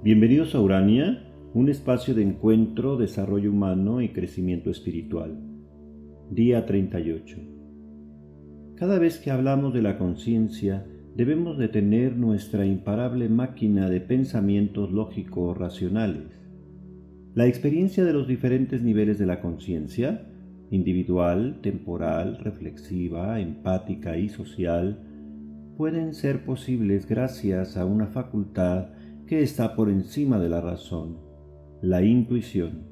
Bienvenidos a Urania, un espacio de encuentro, desarrollo humano y crecimiento espiritual. Día 38. Cada vez que hablamos de la conciencia, debemos detener nuestra imparable máquina de pensamientos lógicos racionales. La experiencia de los diferentes niveles de la conciencia, individual, temporal, reflexiva, empática y social, pueden ser posibles gracias a una facultad que está por encima de la razón, la intuición,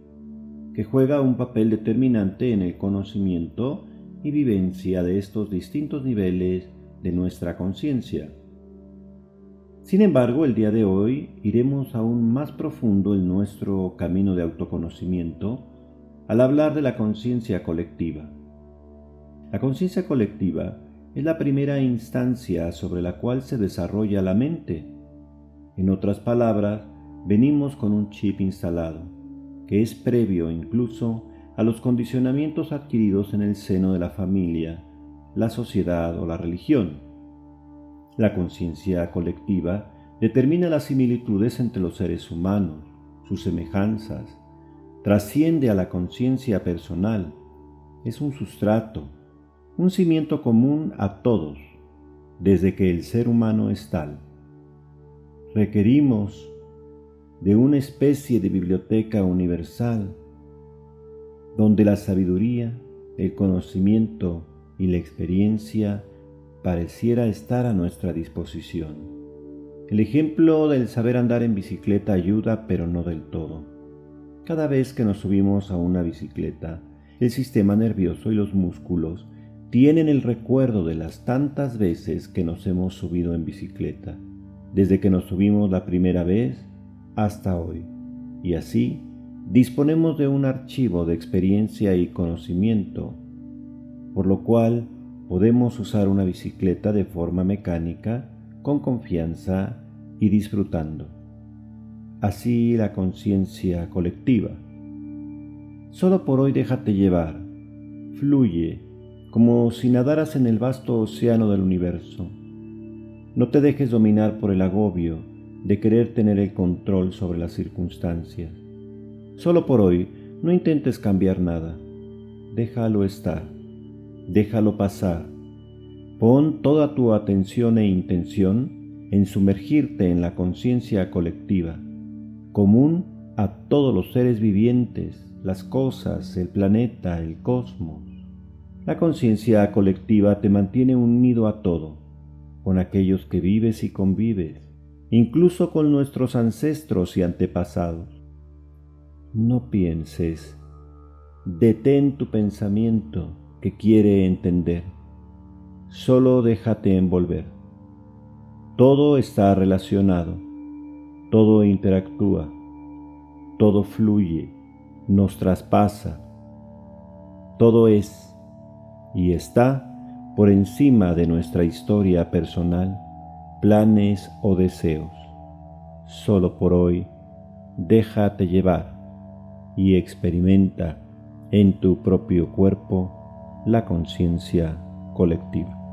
que juega un papel determinante en el conocimiento y vivencia de estos distintos niveles de nuestra conciencia. Sin embargo, el día de hoy iremos aún más profundo en nuestro camino de autoconocimiento al hablar de la conciencia colectiva. La conciencia colectiva es la primera instancia sobre la cual se desarrolla la mente en otras palabras, venimos con un chip instalado, que es previo incluso a los condicionamientos adquiridos en el seno de la familia, la sociedad o la religión. La conciencia colectiva determina las similitudes entre los seres humanos, sus semejanzas, trasciende a la conciencia personal, es un sustrato, un cimiento común a todos, desde que el ser humano es tal requerimos de una especie de biblioteca universal donde la sabiduría, el conocimiento y la experiencia pareciera estar a nuestra disposición. El ejemplo del saber andar en bicicleta ayuda, pero no del todo. Cada vez que nos subimos a una bicicleta, el sistema nervioso y los músculos tienen el recuerdo de las tantas veces que nos hemos subido en bicicleta desde que nos subimos la primera vez hasta hoy. Y así disponemos de un archivo de experiencia y conocimiento, por lo cual podemos usar una bicicleta de forma mecánica, con confianza y disfrutando. Así la conciencia colectiva. Solo por hoy déjate llevar, fluye, como si nadaras en el vasto océano del universo no te dejes dominar por el agobio de querer tener el control sobre las circunstancias. Solo por hoy no intentes cambiar nada. Déjalo estar. Déjalo pasar. Pon toda tu atención e intención en sumergirte en la conciencia colectiva, común a todos los seres vivientes, las cosas, el planeta, el cosmos. La conciencia colectiva te mantiene unido a todo con aquellos que vives y convives, incluso con nuestros ancestros y antepasados. No pienses, detén tu pensamiento que quiere entender, solo déjate envolver. Todo está relacionado, todo interactúa, todo fluye, nos traspasa, todo es y está por encima de nuestra historia personal, planes o deseos. Solo por hoy, déjate llevar y experimenta en tu propio cuerpo la conciencia colectiva.